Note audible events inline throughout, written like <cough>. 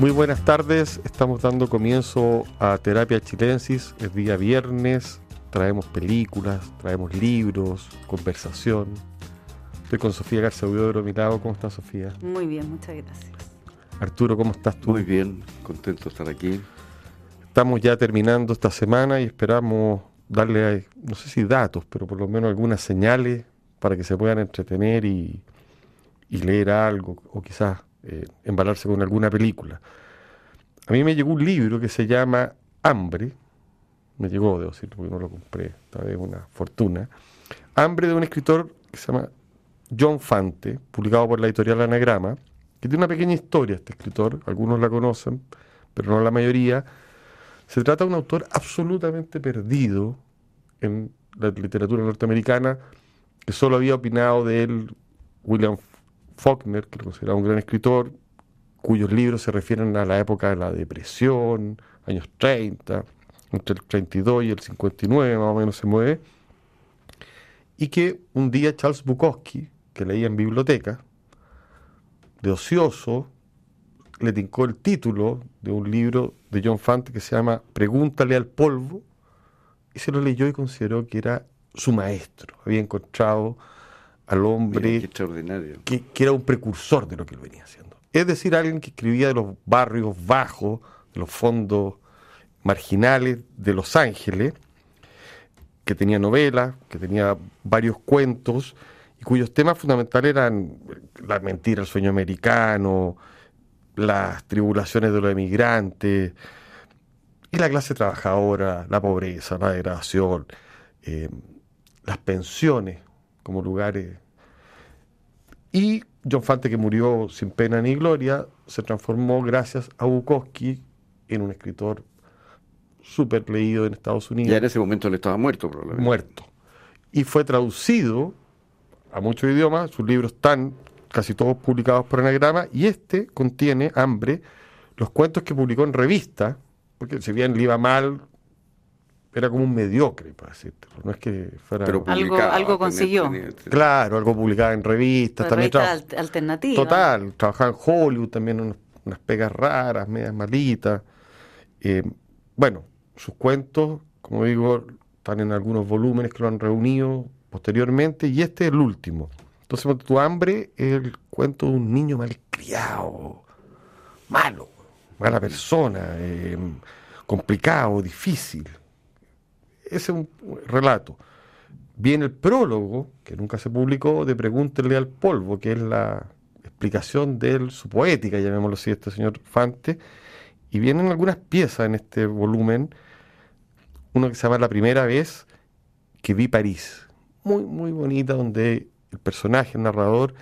Muy buenas tardes, estamos dando comienzo a Terapia Chilensis, es día viernes, traemos películas, traemos libros, conversación. Estoy con Sofía García de mi lado, ¿cómo estás Sofía? Muy bien, muchas gracias. Arturo, ¿cómo estás tú? Muy bien, contento de estar aquí. Estamos ya terminando esta semana y esperamos darle, no sé si datos, pero por lo menos algunas señales para que se puedan entretener y, leer algo o quizás eh, embalarse con alguna película. A mí me llegó un libro que se llama Hambre, me llegó, debo decir, porque no lo compré, esta vez una fortuna. Hambre de un escritor que se llama John Fante, publicado por la editorial Anagrama, que tiene una pequeña historia este escritor, algunos la conocen, pero no la mayoría. Se trata de un autor absolutamente perdido en la literatura norteamericana, que solo había opinado de él William Faulkner, que lo consideraba un gran escritor, cuyos libros se refieren a la época de la depresión, años 30, entre el 32 y el 59 más o menos se mueve, y que un día Charles Bukowski, que leía en biblioteca, de ocioso, le tincó el título de un libro de John Fante que se llama Pregúntale al polvo, y se lo leyó y consideró que era su maestro. Había encontrado al hombre extraordinario. Que, era un precursor de lo que él venía haciendo. Es decir, alguien que escribía de los barrios bajos, de los fondos marginales de Los Ángeles, que tenía novelas, que tenía varios cuentos, y cuyos temas fundamentales eran la mentira, el sueño americano, las tribulaciones de los emigrantes, y la clase trabajadora, la pobreza, la degradación, eh, las pensiones como lugares. Y John Fante, que murió sin pena ni gloria, se transformó gracias a Bukowski en un escritor súper leído en Estados Unidos. Ya en ese momento él estaba muerto, probablemente. Muerto. Y fue traducido a muchos idiomas, sus libros están casi todos publicados por Anagrama, y este contiene, Hambre, los cuentos que publicó en revista, porque si bien le iba mal, era como un mediocre, para decirte. No es que fuera. Pero algo, algo consiguió. claro, algo publicado en revistas. también alternativa. Total, trabajaba en Hollywood también, unas pegas raras, medias malitas. Eh, bueno, sus cuentos, como digo, están en algunos volúmenes que lo han reunido posteriormente, y este es el último. Entonces, tu hambre es el cuento de un niño malcriado, malo, mala persona, eh, complicado, difícil ese es un relato. Viene el prólogo, que nunca se publicó, de Pregúntele al polvo, que es la explicación de su poética, llamémoslo así, este señor Fante, y vienen algunas piezas en este volumen, uno que se llama La primera vez que vi París, muy, muy bonita, donde el personaje, el narrador,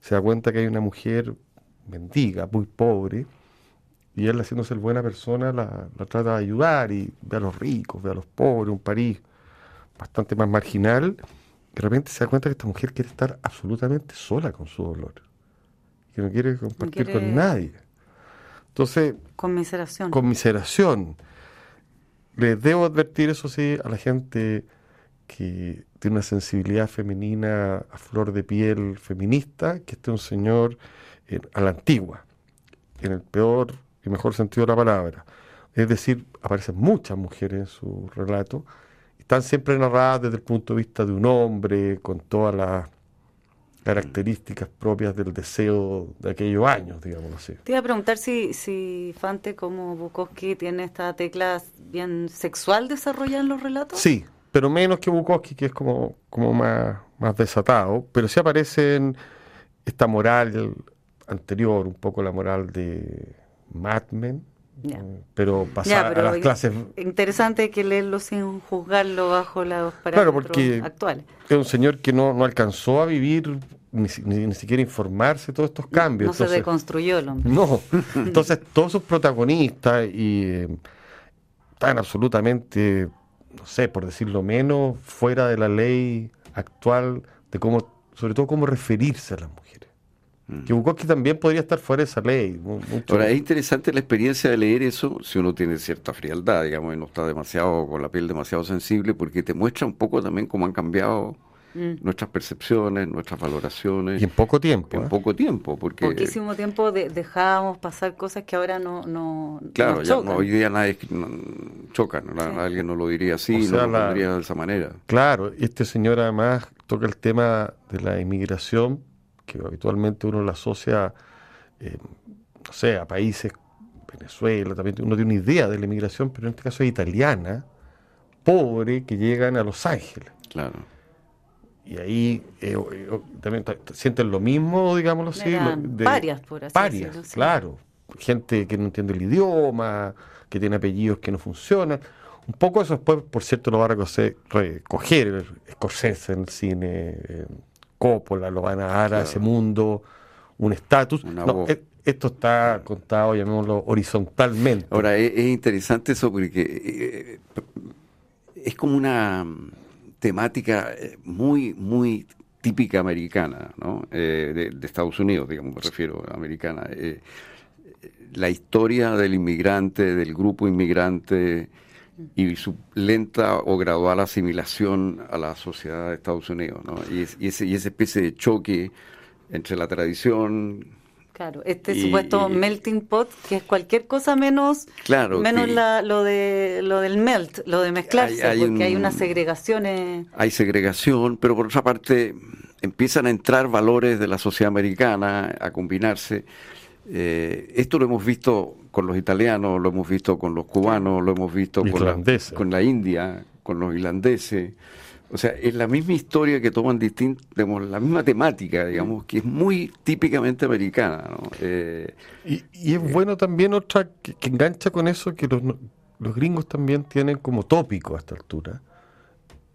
se da cuenta que hay una mujer mendiga, muy pobre, y él haciéndose el buena persona la, trata de ayudar y ve a los ricos, ve a los pobres, un París bastante más marginal, de repente se da cuenta que esta mujer quiere estar absolutamente sola con su dolor, que no quiere compartir con nadie. Entonces, conmiseración. Conmiseración. Les debo advertir, eso sí, a la gente que tiene una sensibilidad femenina a flor de piel feminista, que este es un señor eh, a la antigua, en el peor y mejor sentido de la palabra. Es decir, aparecen muchas mujeres en su relato, están siempre narradas desde el punto de vista de un hombre, con todas las características propias del deseo de aquellos años, digamos así. Te iba a preguntar si, si Fante como Bukowski tiene esta tecla bien sexual desarrollada en los relatos. Sí, pero menos que Bukowski, que es como, como más, más desatado, pero sí aparece en esta moral anterior, un poco la moral de Mad Men, mm, pero pasar a las clases. Interesante que leerlo sin juzgarlo bajo los parámetros claro, porque actuales. Es un señor que no, no alcanzó a vivir ni, ni, siquiera informarse todos estos cambios. No, se deconstruyó el hombre. No, <laughs> entonces todos sus protagonistas y eh, están absolutamente, no sé, por decirlo menos, fuera de la ley actual de cómo, sobre todo cómo referirse a las mujeres. Que Bukowski también podría estar fuera de esa ley. Ahora, es interesante la experiencia de leer eso si uno tiene cierta frialdad, digamos, y no está demasiado con la piel demasiado sensible, porque te muestra un poco también cómo han cambiado Mm. nuestras percepciones, nuestras valoraciones. Y en poco tiempo. En ¿eh? poco tiempo, porque... Poquísimo tiempo de- dejábamos pasar cosas que ahora no, no Claro, nos ya chocan. no, hoy día nadie no, choca, ¿no? Sí. alguien no lo diría así, O sea, no lo pondría de esa manera. Claro, este señor además toca el tema de la inmigración, que habitualmente uno lo asocia, eh, no sé, a países, Venezuela, también uno tiene una idea de la inmigración, pero en este caso es italiana, pobre, que llegan a Los Ángeles. Claro. Y ahí eh, eh, también ta- sienten lo mismo, digámoslo así. De- parias, por así parias, decirlo, sí. claro. Gente que no entiende el idioma, que tiene apellidos que no funcionan. Un poco eso después, por cierto, lo va a recoger, recoger Scorsese en el cine, eh, Coppola, lo van a dar a ese mundo, un estatus. No, e- esto está contado, llamémoslo, horizontalmente. Ahora, es, es interesante eso porque eh, es como una mm, temática eh, muy, muy típica americana, ¿no? Eh, de, de Estados Unidos, digamos, me refiero, americana. Eh, la historia del inmigrante, del grupo inmigrante y su lenta o gradual asimilación a la sociedad de Estados Unidos, ¿no? Y, es- y ese, y esa especie de choque entre la tradición, Claro, este Y- supuesto melting pot, que es cualquier cosa menos, Claro, menos que- la- lo de lo del melt, lo de mezclarse, Hay- hay porque un- hay unas segregaciones. hay segregación, pero por otra parte empiezan a entrar valores de la sociedad americana a combinarse. Eh, esto lo hemos visto con los italianos, lo hemos visto con los cubanos, lo hemos visto con la, con la India, con los irlandeses. O sea, es la misma historia que toman distintos, la misma temática, digamos, que es muy típicamente americana. ¿no? Eh, Y, y es bueno también otra que, que engancha con eso que los, los gringos también tienen como tópico a esta altura,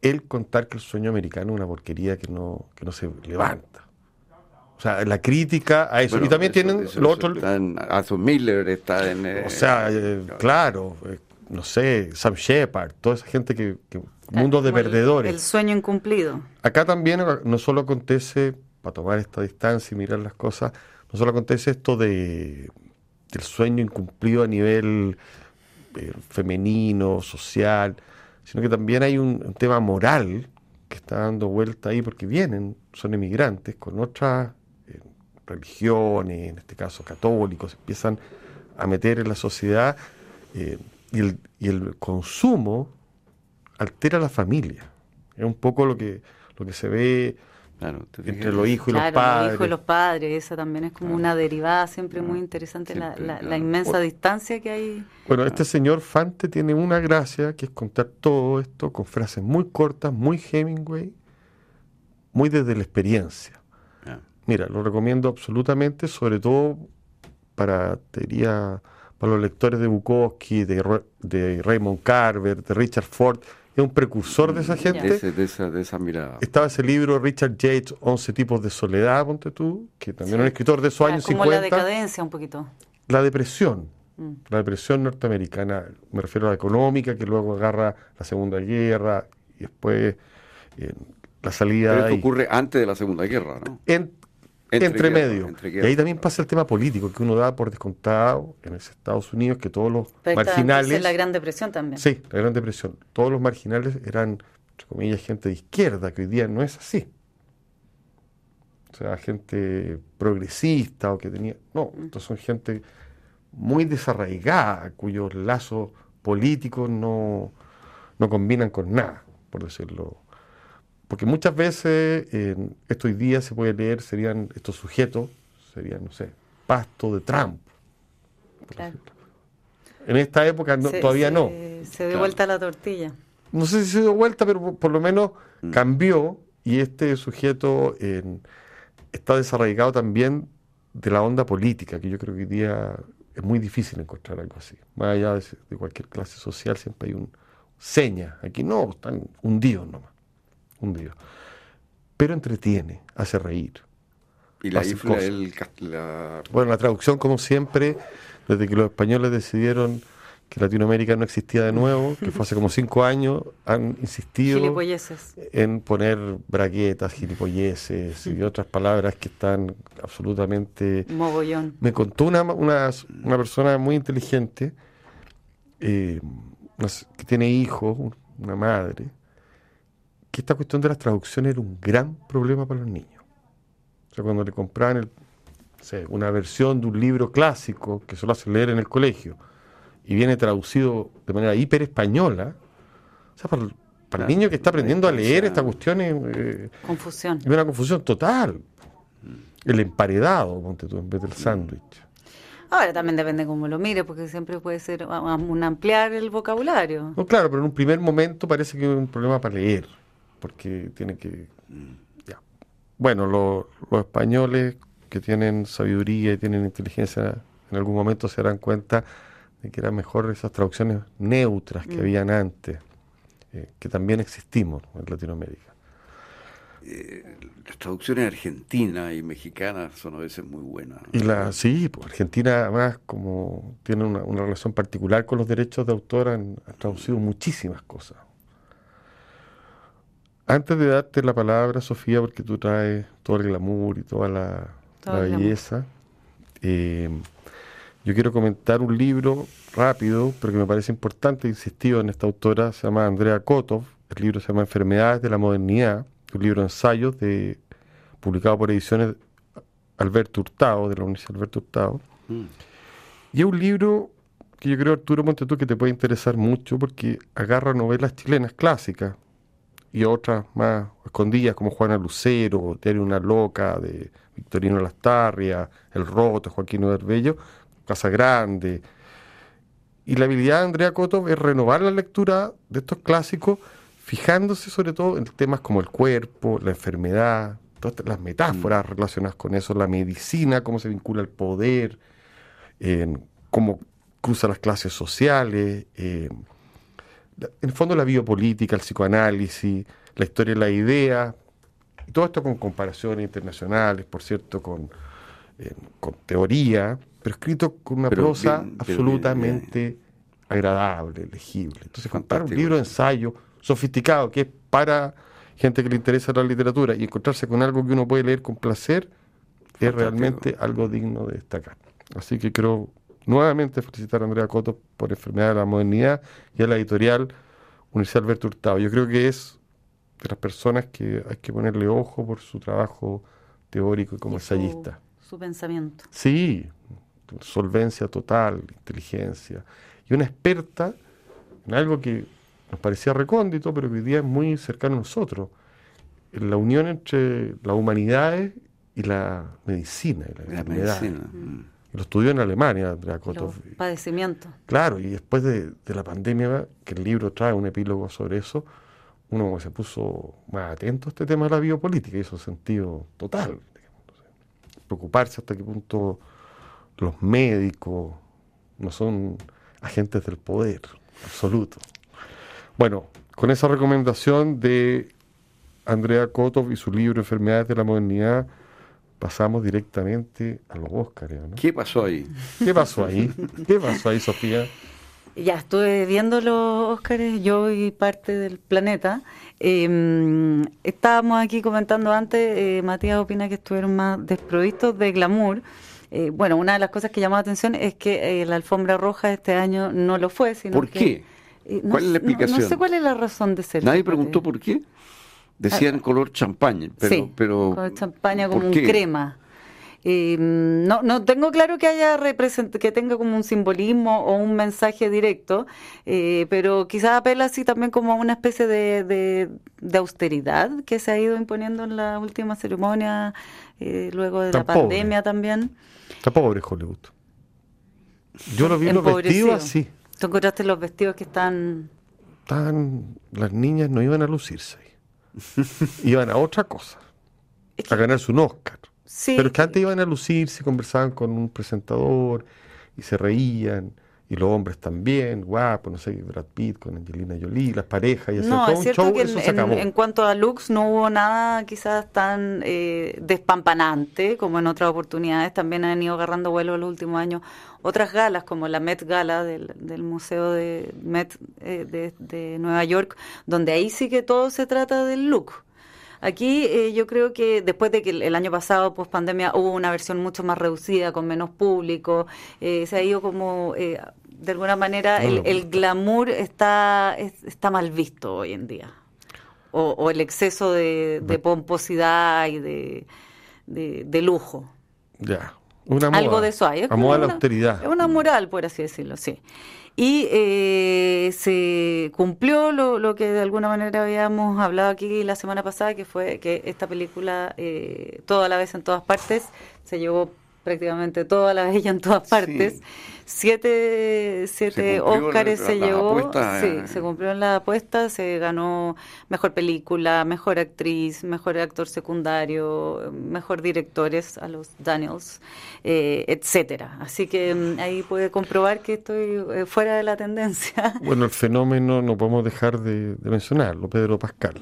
el contar que el sueño americano es una porquería que no, que no se levanta. O sea, la crítica a eso. bueno, y también eso- tienen eso- lo eso otro, Está en Arthur Miller, está en... eh, o sea, eh, claro, eh, no sé, Sam Shepard, toda esa gente que, que mundos de el- perdedores. El, sueño incumplido. Acá también no solo acontece, para tomar esta distancia y mirar las cosas, no solo acontece esto de del sueño incumplido a nivel eh, femenino, social, sino que también hay un, un tema moral que está dando vuelta ahí porque vienen, son emigrantes con otras religiones, en este caso católicos, empiezan a meter en la sociedad eh, y, el, y el consumo altera la familia. Es un poco lo que, lo que se ve claro, entre los hijos y claro, los padres. hijos y los padres, esa también es como una derivada siempre muy interesante, la, Siempre, la- la claro. inmensa distancia que hay. Bueno, este señor Fante tiene una gracia que es contar todo esto con frases muy cortas, muy Hemingway, muy desde la experiencia. Mira, lo recomiendo absolutamente, sobre todo para, te diría, para los lectores de Bukowski, de, de Raymond Carver, de Richard Ford. Es un precursor de esa gente. De, ese- de esa, de esa mirada. Estaba ese libro, Richard Yates, 11 tipos de soledad, ponte tú, que también Sí. es un escritor de esos Ah, años como 50. la decadencia un poquito. La depresión, Mm. la depresión norteamericana, me refiero a la económica, que luego agarra la Segunda Guerra y después eh, la salida Pero esto ahí. ocurre antes de la Segunda Guerra, ¿no? En- Entre medio. entre y ahí también pasa el tema político, que uno da por descontado en ese Estados Unidos que todos los Pero marginales... la Gran Depresión también. Sí, la Gran Depresión. Todos los marginales eran, entre comillas, gente de izquierda, que hoy día no es así. O sea, gente progresista o que tenía... No, estos son gente muy desarraigada, cuyos lazos políticos no, no combinan con nada, por decirlo. Porque muchas veces, en esto hoy día se puede leer, serían estos sujetos, serían, no sé, pasto de Trump. Claro. En esta época no- Se- todavía se- no. Se dio Claro. vuelta la tortilla. No sé si se dio vuelta, pero por, por lo menos Mm. cambió y este sujeto está desarraigado también de la onda política, que yo creo que hoy día es muy difícil encontrar algo así. Más allá de, de cualquier clase social, siempre hay un seña. Aquí no, están hundidos nomás. Hundidos. Pero entretiene, hace reír. Y la cosas. el, la, Bueno, la traducción, como siempre, desde que los españoles decidieron que Latinoamérica no existía de nuevo, que fue hace como cinco años, han insistido en poner braguetas, gilipolleces y otras palabras que están absolutamente... Mogollón. Me contó una, una, una persona muy inteligente eh, que tiene hijos, un- una madre, que esta cuestión de las traducciones era un gran problema para los niños. O sea, cuando le compraban el, una versión de un libro clásico que solo hace leer en el colegio y viene traducido de manera hiper española, o sea, para, el- para el Claro, niño que está aprendiendo a leer esta cuestión es, eh, Confusión. es una confusión total. El emparedado, ponte tú, en vez del sándwich. Ahora también depende cómo lo mire, porque siempre puede ser un ampliar el vocabulario. No, claro, pero en un primer momento parece que es un problema para leer, porque tiene que... ya. Bueno, lo- los españoles que tienen sabiduría y tienen inteligencia en algún momento se darán cuenta de que eran mejor esas traducciones neutras que Mm. habían antes, eh, que también existimos en Latinoamérica. Las traducciones argentinas y mexicanas son a veces muy buenas. ¿no? Y la, sí, pues Argentina además como tiene una, una relación particular con los derechos de autor han, han traducido muchísimas cosas. Antes de darte la palabra, Sofía, porque tú traes todo el glamour y toda la, belleza, eh, yo quiero comentar un libro rápido, pero que me parece importante, insistido en esta autora, se llama Andrea Kotov, el libro se llama Enfermedades de la Modernidad, un libro de ensayos de, publicado por ediciones Alberto Hurtado, de la Universidad Alberto Hurtado. Mm. Y es un libro que yo creo, Arturo Montetú, que te puede interesar mucho porque agarra novelas chilenas clásicas y otras más escondidas como Juana Lucero, Diario Una Loca de Victorino Lastarria, El Roto, Joaquín Bello, Casa Grande. Y la habilidad de Andrea Coto es renovar la lectura de estos clásicos, fijándose sobre todo en temas como el cuerpo, la enfermedad, todas las metáforas relacionadas con eso, la medicina, cómo se vincula el poder, en cómo cruza las clases sociales, eh, en el fondo la biopolítica, el psicoanálisis, la historia de la idea, y todo esto con comparaciones internacionales, por cierto, con, eh, con teoría, pero escrito con una Pero prosa bien, pero bien, absolutamente agradable, legible. Entonces, comprar un libro de ensayo sofisticado que es para gente que le interesa la literatura y encontrarse con algo que uno puede leer con placer es Fantástico. realmente algo digno de destacar. Así que quiero nuevamente felicitar a Andrea Coto por Enfermedad de la Modernidad y a la editorial Universidad Alberto Hurtado. Yo creo que es de las personas que hay que ponerle ojo por su trabajo teórico y como Y su- ensayista. Su pensamiento. Sí, solvencia total, inteligencia. Y una experta en algo que nos parecía recóndito, pero que hoy día es muy cercano a nosotros. En la unión entre las humanidades y la medicina y la, La medicina. mm. Lo estudió en Alemania, Andrea Kotov. Los padecimientos. Claro, y después de, de la pandemia, que el libro trae un epílogo sobre eso, uno se puso más atento a este tema de la biopolítica, y hizo sentido total. digamos. Preocuparse hasta qué punto los médicos no son agentes del poder absoluto. Bueno, con esa recomendación de Andrea Kotov y su libro Enfermedades de la Modernidad, pasamos directamente a los Óscares. ¿no? ¿Qué pasó ahí? ¿Qué pasó ahí? ¿Qué pasó ahí, Sofía? Ya estuve viendo los Óscares, yo y parte del planeta. Eh, estábamos aquí comentando antes, eh, Matías opina que estuvieron más desprovistos de glamour. Eh, bueno, una de las cosas que llamó la atención es que eh, la alfombra roja este año no lo fue, sino ¿Por que- qué? eh, no ¿Cuál es la no- explicación? No, sé cuál es la razón de ser. Nadie preguntó por qué. Decían color champaña, pero, sí, pero con champaña ¿por como un crema. Eh, no, no tengo claro que haya represent que tenga como un simbolismo o un mensaje directo, eh, pero quizás apela así también como a una especie de, de, de austeridad que se ha ido imponiendo en la última ceremonia, eh, luego de Tan la pobre. pandemia también. Está pobre Hollywood. Yo lo vi los vestidos así. ¿Tú encontraste los vestidos que están... Estaban, las niñas no iban a lucirse. <laughs> iban a otra cosa, es a ganarse un Oscar. sí, Pero es que antes iban a lucirse, conversaban con un presentador y se reían. Y los hombres también, guapos, no sé, Brad Pitt con Angelina Jolie, las parejas y hacer No, todo es un cierto show, que eso en, se en- cuanto a looks no hubo nada quizás tan eh, despampanante como en otras oportunidades. También han ido agarrando vuelo en los últimos años otras galas como la Met Gala del, del Museo de Met eh, de, de Nueva York, donde ahí sí que todo se trata del look. Aquí eh, yo creo que después de que el, año pasado, post pandemia, hubo una versión mucho más reducida, con menos público, eh, se ha ido como, eh, de alguna manera, No el, el glamour está, es- está mal visto hoy en día. o, el exceso de, pomposidad y de, de, lujo. Ya. Una Algo de eso hay. Es una, la austeridad. Es una moral, por así decirlo, sí. Y eh, se cumplió lo, lo, que de alguna manera habíamos hablado aquí la semana pasada, que fue que esta película, eh, toda la vez en todas partes, se llevó prácticamente toda la ella en todas partes. Siete, siete Óscares se llevó, sí, eh. se cumplió en la apuesta, se ganó mejor película, mejor actriz, mejor actor secundario, mejor directores a los Daniels, eh, etcétera. Así que mm, ahí puede comprobar que estoy eh, fuera de la tendencia. Bueno, el fenómeno no podemos dejar de mencionarlo, Pedro Pascal.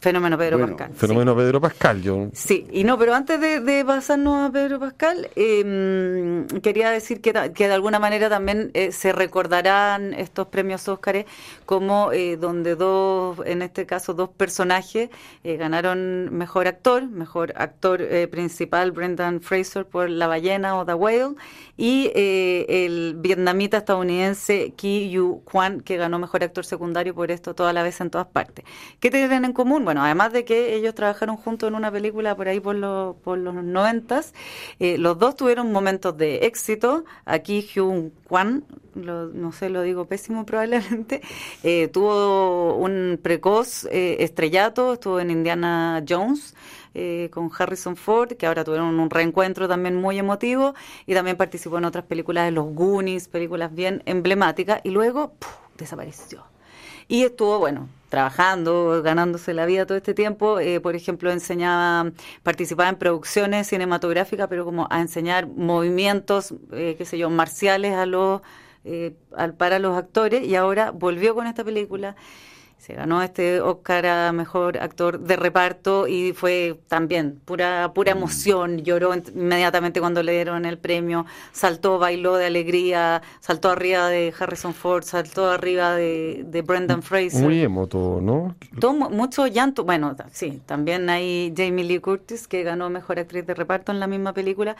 Fenómeno Pedro Pascal. Fenómeno Pedro Pascal, yo. Sí, y no, pero antes de, pasarnos a Pedro Pascal, em, quería decir que, que, de alguna manera también eh, se recordarán estos premios Óscares como eh, donde dos, en este caso, dos personajes eh, ganaron mejor actor, mejor actor principal, Brendan Fraser por La ballena o The Whale, y el vietnamita estadounidense Ki Yu Kwan, que ganó mejor actor secundario por esto toda la vez en todas partes. ¿Qué tienen en común? Bueno, además de que ellos trabajaron juntos en una película por ahí por, los por los noventas, eh, los dos tuvieron momentos de éxito. Aquí Hyun Kwan, no sé, lo digo pésimo probablemente, eh, tuvo un precoz eh, estrellato, estuvo en Indiana Jones. con Harrison Ford, que ahora tuvieron un reencuentro también muy emotivo, y también participó en otras películas de los Goonies, películas bien emblemáticas, y luego desapareció. Y estuvo, bueno, trabajando, ganándose la vida todo este tiempo. Eh, por ejemplo, enseñaba, participaba en producciones cinematográficas, pero como a enseñar movimientos, eh, qué sé yo, marciales a los, eh, para los actores. Y ahora volvió con esta película se ganó este Oscar a mejor actor de reparto y fue también pura pura mm. emoción, lloró inmediatamente cuando le dieron el premio, saltó, bailó de alegría, saltó arriba de Harrison Ford, saltó arriba de, de Brendan Fraser. Muy emoto, ¿no? Todo, mucho llanto, bueno, sí, también hay Jamie Lee Curtis que ganó mejor actriz de reparto en la misma película,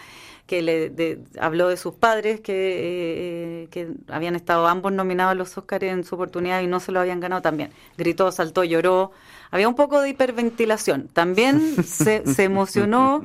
que le habló de sus padres que, eh, que habían estado ambos nominados a los Oscars en su oportunidad y no se lo habían ganado también gritó, saltó, lloró. Había un poco de hiperventilación. También se, se emocionó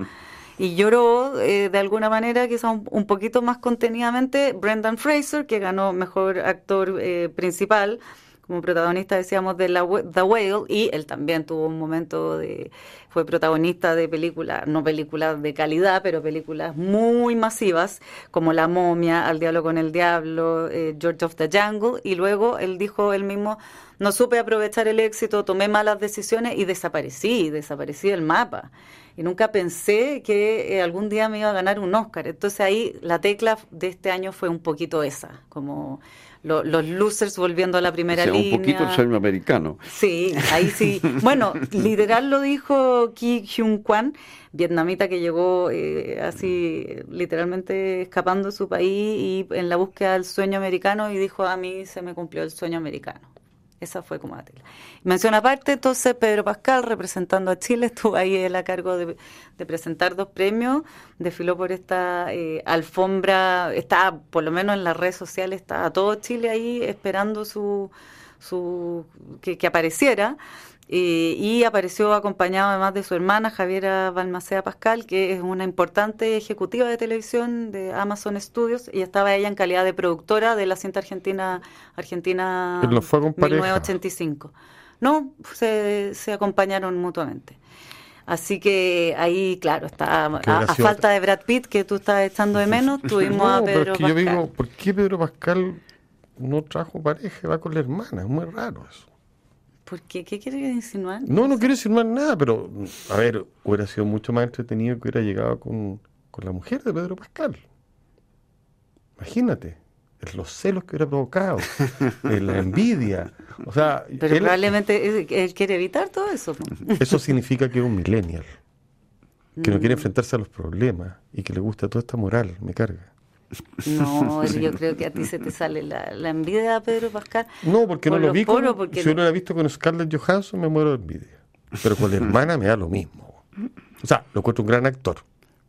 y lloró eh, de alguna manera, quizá un, un, poquito más contenidamente, Brendan Fraser, que ganó mejor actor eh, principal como protagonista, decíamos, de la, The Whale, y él también tuvo un momento de, fue protagonista de películas, no películas de calidad, pero películas muy masivas, como La momia, Al diablo con el diablo, eh, George of the Jungle, y luego él dijo él mismo, no supe aprovechar el éxito, tomé malas decisiones y desaparecí, desaparecí del mapa. Y nunca pensé que eh, algún día me iba a ganar un Oscar. Entonces ahí la tecla de este año fue un poquito esa, como los losers volviendo a la primera línea. Un poquito el sueño americano. Sí, ahí sí. <laughs> Bueno, literal lo dijo Ki Hyun Kwan, vietnamita que llegó eh, así literalmente escapando de su país y en la búsqueda del sueño americano y dijo a mí se me cumplió el sueño americano. Esa fue como la Mención aparte, entonces Pedro Pascal, representando a Chile, <laughs> estuvo ahí él a cargo de, presentar dos premios, desfiló por esta eh, alfombra, estaba, por lo menos en las redes sociales, estaba todo Chile ahí esperando su, su que apareciera. Eh, y apareció acompañado además de su hermana Javiera Balmacea Pascal, que es una importante ejecutiva de televisión de Amazon Studios, y estaba ella en calidad de productora de la cinta argentina Argentina 1985. No, se, se acompañaron mutuamente. Así que ahí, claro, está a, falta de Brad Pitt, que tú estás echando de menos, <laughs> tuvimos a Pedro Pascal. Yo digo, ¿por qué Pedro Pascal no trajo pareja? Va con la hermana, es muy raro eso. ¿Por qué? ¿Qué quiere insinuar? No, no quiero insinuar nada, pero a ver, hubiera sido mucho más entretenido que hubiera llegado con, la mujer de Pedro Pascal. Imagínate, los celos que hubiera provocado, la envidia. O sea, pero probablemente él, quiere evitar todo eso. Eso significa que es un millennial, que no quiere mm. enfrentarse a los problemas y que le gusta toda esta moral, me carga. No, <laughs> yo creo que a ti se te sale la, la envidia, Pedro Pascal. No, porque no lo vi. Con, si yo no lo he visto con Scarlett Johansson, me muero de envidia. Pero con la <laughs> hermana me da lo mismo. O sea, lo encuentro un gran actor.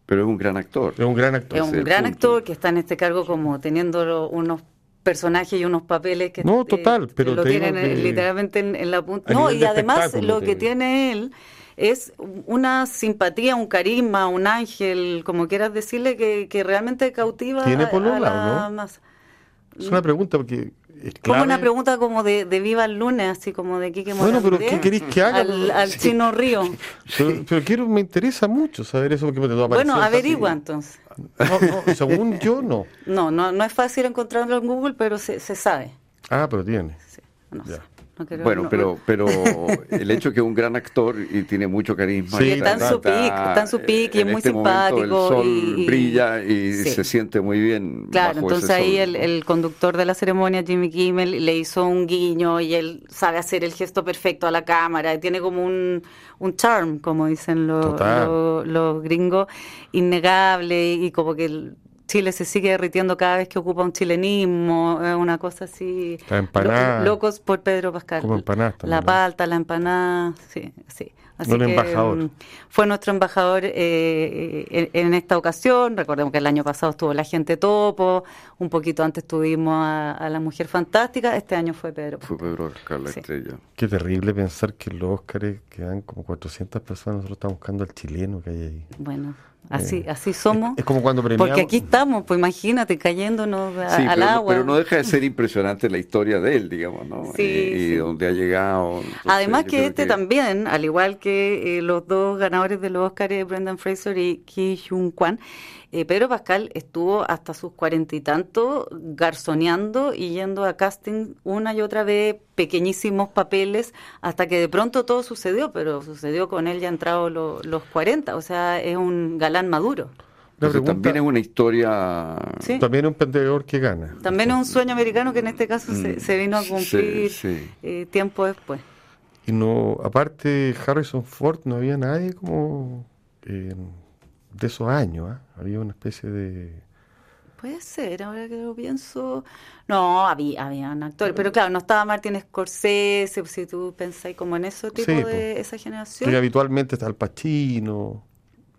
Pero es un gran actor. Es un gran actor. Es un gran actor que está en este cargo como teniendo unos personajes y unos papeles que no total pero lo tienen literalmente en, la punta no y además lo que tiene él es una simpatía, un carisma, un ángel, como quieras decirle, que, que realmente cautiva ¿Tiene a, la ¿no? Es una pregunta porque como una pregunta como de, de, Viva el lunes, así como de Quique Bueno, pero ¿qué queréis que haga? Al, chino Río. Pero, quiero, me interesa mucho saber eso porque me Bueno, averigua entonces. No, no, según yo no. <laughs> No, no, no es fácil encontrarlo en Google, pero se, se sabe. Ah, pero tiene. Sí, no sé bueno, pero, pero <laughs> el hecho que es un gran actor y tiene mucho carisma. Sí, está, en su pic, está en su pic y es muy este simpático. el sol brilla y se siente muy bien. Claro, entonces ahí el, el, conductor de la ceremonia, Jimmy Kimmel, le hizo un guiño y él sabe hacer el gesto perfecto a la cámara. Tiene como un, un charm, como dicen los, los, los gringos, innegable y como que Chile se sigue derritiendo cada vez que ocupa un chilenismo, una cosa así. La empanada. locos por Pedro Pascal. La palta, la empanada, sí, sí. Así un embajador. Mm, fue nuestro embajador eh, en, esta ocasión. Recordemos que el año pasado estuvo la gente topo, un poquito antes tuvimos a, la mujer fantástica, este año fue Pedro. Fue Pedro Pascal la estrella. Qué terrible pensar que los Óscares quedan como 400 personas, nosotros estamos buscando al chileno que hay ahí. Bueno. Así, eh, así somos. Es, como cuando premiamos. Porque aquí estamos, pues imagínate, cayéndonos al agua. Pero no deja de ser impresionante la historia de él, digamos, ¿no? Sí, y, donde ha llegado. Además que este también, al igual que eh, los dos ganadores de los Oscars, Brendan Fraser y Ki Hyun Kwan, eh, Pedro Pascal estuvo hasta sus cuarenta y tantos garzoneando y yendo a casting una y otra vez, pequeñísimos papeles, hasta que de pronto todo sucedió, pero sucedió con él ya entrado los cuarenta, o sea, es un galán maduro. también es una historia. También es un pendedor que gana. También es un sueño americano que en este caso se, mm. vino a cumplir eh, tiempo después. Y no, aparte Harrison Ford, no había nadie como. Eh, de esos años. ¿ah? Había una especie de... Puede ser, ahora que lo pienso. No, había, habían actores, pero claro, no estaba Martin Scorsese, si tú pensáis como en ese tipo de esa generación. Y habitualmente está el Pacino.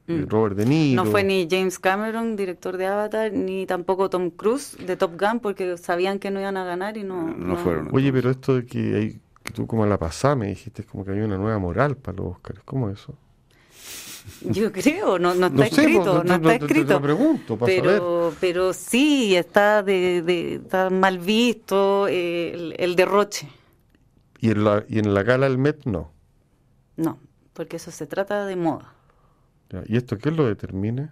Robert De Niro. No fue ni James Cameron, director de Avatar, ni tampoco Tom Cruise de Top Gun, porque sabían que no iban a ganar y no, no, fueron. Oye, pero esto de que, hay, que tú como la pasada me dijiste como que hay una nueva moral para los Oscars, ¿cómo es eso? Yo creo, no, no está escrito, no, está escrito. pregunto, pero, pero sí está de, está mal visto eh, el, derroche. ¿Y en, la, ¿Y en la gala del Met no? No, porque eso se trata de moda. ¿Y esto qué lo determina?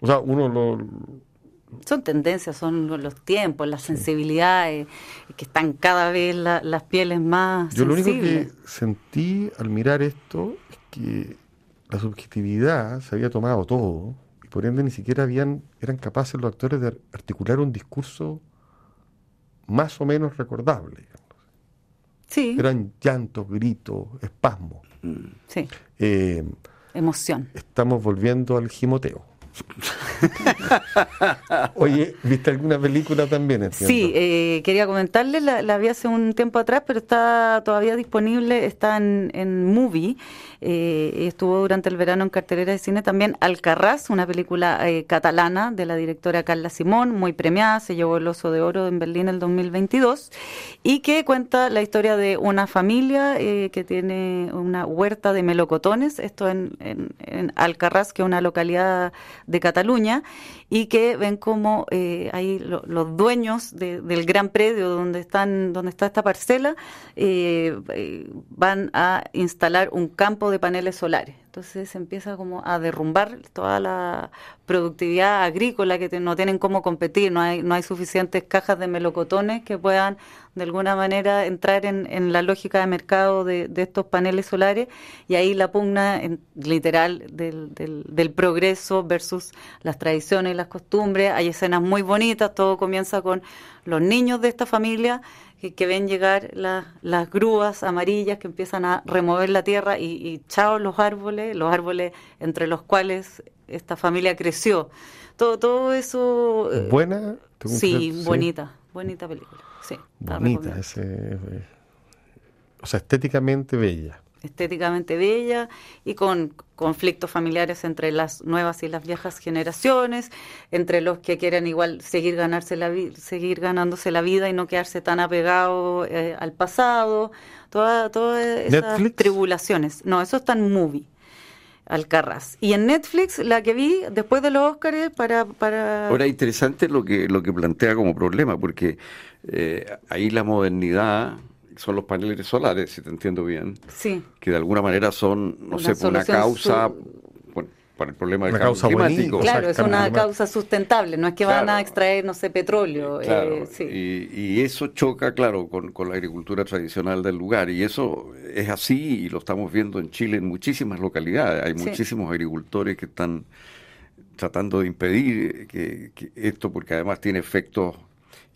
O sea, uno lo... Son tendencias, son los tiempos, las sensibilidades, que están cada vez las pieles más Yo lo único que sentí al mirar esto es que la subjetividad se había tomado todo y por ende ni siquiera habían, eran capaces los actores de articular un discurso más o menos recordable. Sí. Eran llantos, gritos, espasmos. Sí. Eh, Emoción. Estamos volviendo al gimoteo. <laughs> Oye, ¿viste alguna película también? Sí, eh, quería comentarle, la, la, vi hace un tiempo atrás, pero está todavía disponible, está en, en Movie. Eh, estuvo durante el verano en cartelera de cine también Alcarraz, una película eh, catalana de la directora Carla Simón, muy premiada, se llevó el Oso de Oro en Berlín el 2022, y que cuenta la historia de una familia eh, que tiene una huerta de melocotones, esto en, en, en Alcarraz, que es una localidad de Cataluña, y que ven como eh, ahí los dueños del gran predio donde están donde está esta parcela eh, van a instalar un campo de paneles solares entonces se empieza como a derrumbar toda la productividad agrícola que no tienen cómo competir, no hay, no hay suficientes cajas de melocotones que puedan de alguna manera entrar en, en la lógica de mercado de, de, estos paneles solares y ahí la pugna en, literal del, del, del, progreso versus las tradiciones y las costumbres. Hay escenas muy bonitas, todo comienza con los niños de esta familia que, ven llegar las grúas amarillas que empiezan a remover la tierra y, y chao los árboles, los árboles entre los cuales esta familia creció. Todo, todo eso... Eh, ¿Buena? Sí, bonita, bonita película. Sí, bonita, ese, eh, o sea, estéticamente bella. Estéticamente bella y con conflictos familiares entre las nuevas y las viejas generaciones, entre los que quieren igual seguir ganarse la seguir ganándose la vida y no quedarse tan apegado eh, al pasado, todas esas tribulaciones. No, eso está en movie. Alcarraz. Y en Netflix, la que vi después de los Óscares para, para... Ahora, interesante lo que, lo que plantea como problema, porque eh, ahí la modernidad son los paneles solares, si te entiendo bien. Sí. Que de alguna manera son, no sé, una causa para el problema del cambio climático. Claro, es una causa sustentable, no es que van a extraer, no sé, petróleo. Eh, y, eso choca, claro, con, la agricultura tradicional del lugar. Y eso es así y lo estamos viendo en Chile en muchísimas localidades. Hay muchísimos agricultores que están tratando de impedir que esto, porque además tiene efectos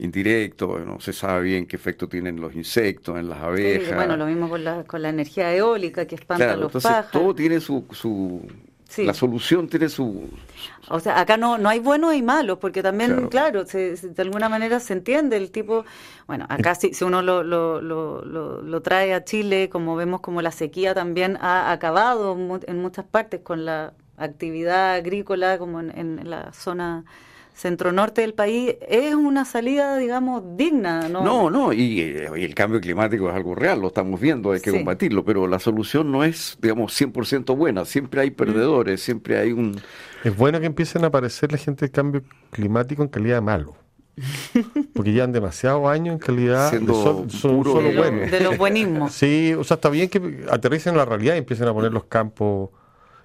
indirecto, no se sabe bien qué efecto tienen los insectos en las abejas. bueno, lo mismo con la, con la energía eólica que espanta a los entonces Todo tiene su, su la solución tiene su... O sea, acá no, no hay buenos y malos, porque también, claro, de alguna manera se entiende el tipo... Bueno, acá si, si uno lo, lo, lo, lo, trae a Chile, como vemos como la sequía también ha acabado en muchas partes con la actividad agrícola, como en, en la zona centro norte del país es una salida, digamos, digna. No, no, no y, el cambio climático es algo real, lo estamos viendo, hay que combatirlo, pero la solución no es, digamos, 100% buena, siempre hay perdedores, siempre hay un... Es bueno que empiecen a aparecer la gente del cambio climático en calidad de malo. <laughs> Porque llevan demasiados años en calidad de, son, solo buenos. De los buenismos. Sí, o sea, está bien que aterricen en la realidad y empiecen a poner los campos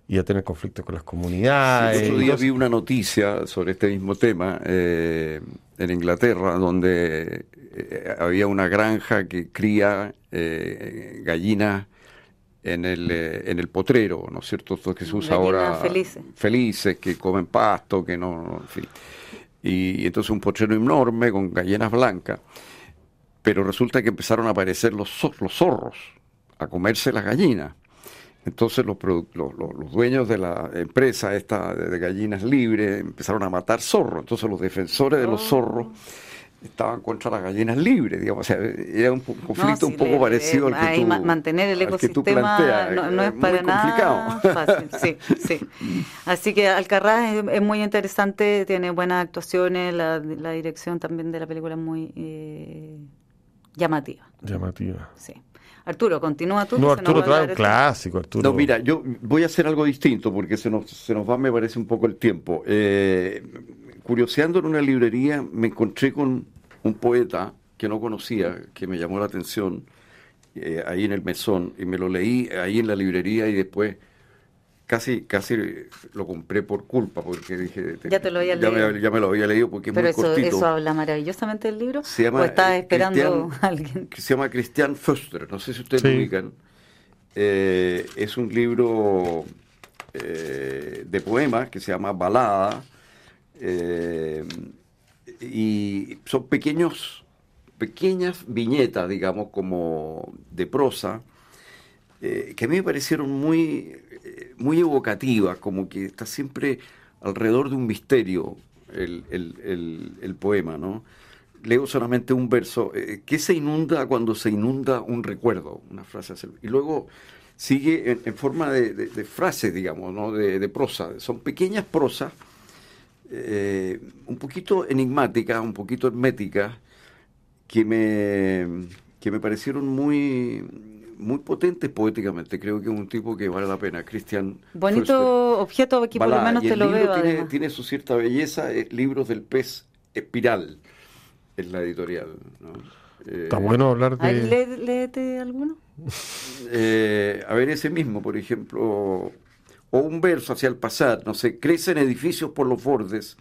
y a tener conflictos con las comunidades. el otro día vi una noticia sobre este mismo tema eh, en Inglaterra, donde eh, había una granja que cría eh, gallinas en el, en el potrero, ¿no es cierto? Esto que se usa ahora. Felices. Felices, que comen pasto, que no. En fin. Y entonces un potrero enorme con gallinas blancas. Pero resulta que empezaron a aparecer los, los zorros a comerse las gallinas. Entonces los, los, dueños de la empresa esta de gallinas libres empezaron a matar zorros. Entonces los defensores de los oh. zorros estaban contra las gallinas libres, digamos. O sea, era un conflicto un poco parecido al que tú, mantener el ecosistema no, es para nada fácil. Sí, sí. <laughs> Así que Alcarraz es, muy interesante, tiene buenas actuaciones, la, dirección también de la película es muy eh, llamativa. Llamativa. Sí. Arturo, continúa tú. No, Arturo trae un clásico, Arturo. No, mira, yo voy a hacer algo distinto porque se nos, se nos va, me parece, un poco el tiempo. Eh, curioseando en una librería me encontré con un poeta que no conocía, que me llamó la atención eh, ahí en el mesón, y me lo leí ahí en la librería y después casi casi lo compré por culpa porque dije ya te lo había leído me, ya me lo había leído porque es muy eso, cortito. eso habla maravillosamente del libro se llama, o estás eh, esperando <laughs> a alguien. que se llama Christian Foster no sé si ustedes lo ubican. Eh, es un libro eh, de poemas que se llama Balada y son pequeños pequeñas viñetas digamos como de prosa que a mí me parecieron muy muy evocativa, como que está siempre alrededor de un misterio el, poema, ¿no? Leo solamente un verso, eh, ¿qué se inunda cuando se inunda un recuerdo? Una frase. Y luego sigue en, forma de, de, frases, digamos, ¿no? De, prosa. Son pequeñas prosas, eh, un poquito enigmáticas, un poquito herméticas, que me, que me parecieron muy, muy potente poéticamente. Creo que es un tipo que vale la pena. Cristian. Bonito objeto, aquí por lo menos te lo veo. Tiene, tiene, su cierta belleza. Eh, libros del pez espiral es la editorial. Está bueno hablar de. léete alguno. Eh, a ver, ese mismo, por ejemplo. O un verso hacia el pasar. No sé. Crecen edificios por los bordes.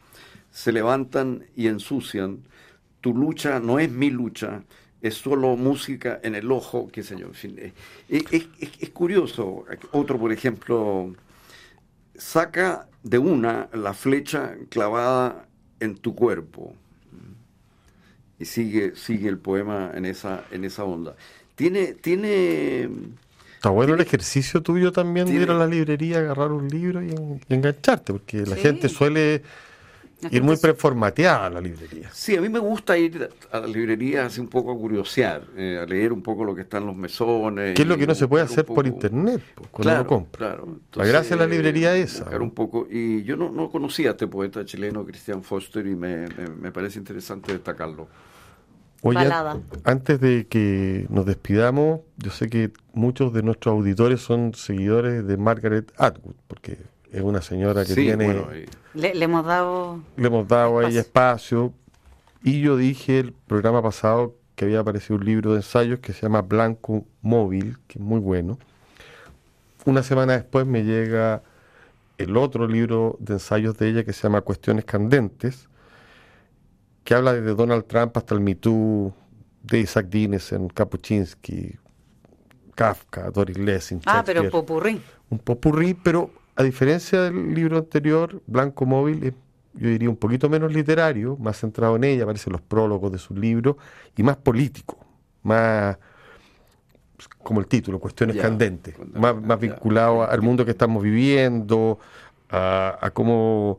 Se levantan y ensucian. Tu lucha no es mi lucha es solo música en el ojo, qué sé yo. Eh, es, curioso. Otro, por ejemplo, saca de una la flecha clavada en tu cuerpo. Y sigue, sigue el poema en esa, en esa onda. Tiene, tiene. Está bueno el ejercicio tuyo también de ir a la librería, agarrar un libro y, engancharte, porque la gente suele ir muy preformateada la librería. Sí, a mí me gusta ir a la librería así un poco a curiosear, eh, a leer un poco lo que está en los mesones. ¿Qué es lo que no se puede hacer por internet cuando lo compra? Claro. la gracia de la librería es esa. Un poco, y yo no, no conocía a este poeta chileno, Cristian Foster, y me, me, parece interesante destacarlo. Oye, antes de que nos despidamos, yo sé que muchos de nuestros auditores son seguidores de Margaret Atwood, porque es una señora que tiene... le, hemos dado... Le hemos dado a ella espacio. Y yo dije el programa pasado que había aparecido un libro de ensayos que se llama Blanco Móvil, que es muy bueno. Una semana después me llega el otro libro de ensayos de ella que se llama Cuestiones Candentes, que habla desde Donald Trump hasta el Me Too, de Isaac Dinesen, Kapuczynski, Kafka, Doris Lessing. Ah, pero popurrí. Un popurrí, pero a diferencia del libro anterior, Blanco Móvil es, yo diría, un poquito menos literario, más centrado en ella, aparecen los prólogos de su libro, y más político, más como el título, cuestiones candentes, más, más vinculado al mundo que estamos viviendo, a, cómo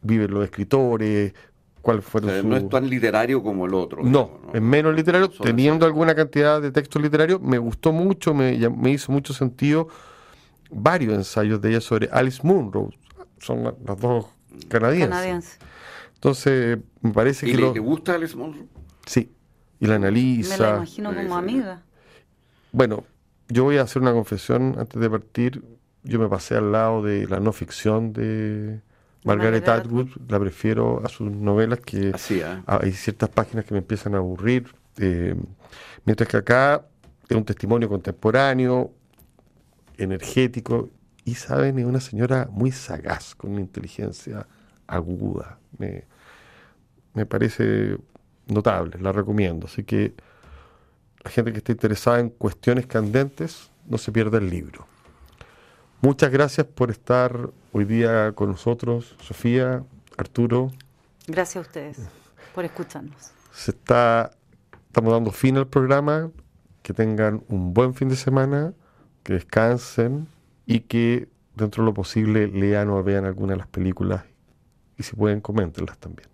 viven los escritores, cuál fueron No es tan literario como el otro. No, es menos literario, teniendo alguna cantidad de textos literarios, me gustó mucho, me, me hizo mucho sentido varios ensayos de ella sobre Alice Munro. Son las dos canadienses. Entonces, me parece que. Le, ¿Le gusta Alice Munro? Sí. Y la analiza. Me la imagino como amiga. Bueno, yo voy a hacer una confesión antes de partir. Yo me pasé al lado de la no ficción de Margaret Atwood. La prefiero a sus novelas que ¿eh? hay ciertas páginas que me empiezan a aburrir. Eh, mientras que acá es un testimonio contemporáneo, energético y, ¿saben? Es una señora muy sagaz, con una inteligencia aguda. Me, me parece notable, la recomiendo. Así que la gente que esté interesada en cuestiones candentes, no se pierda el libro. Muchas gracias por estar hoy día con nosotros, Sofía, Arturo. Gracias a ustedes por escucharnos. Se está, estamos dando fin al programa. Que tengan un buen fin de semana que descansen y que dentro de lo posible lean o vean algunas de las películas y si pueden coméntenlas también.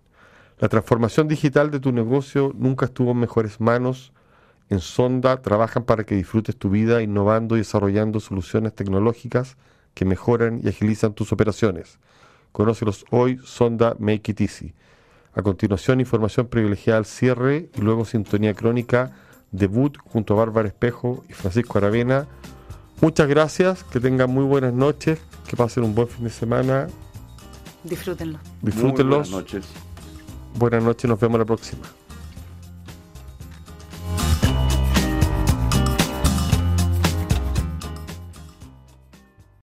La transformación digital de tu negocio nunca estuvo en mejores manos. En Sonda trabajan para que disfrutes tu vida innovando y desarrollando soluciones tecnológicas que mejoran y agilizan tus operaciones. Conócelos hoy, Sonda Make It Easy. A continuación, información privilegiada al cierre y luego sintonía crónica, debut junto a Bárbara Espejo y Francisco Aravena Muchas gracias, que tengan muy buenas noches, que pasen un buen fin de semana. Disfrútenlo. Disfrútenlos. buenas noches. Buenas noches, nos vemos la próxima.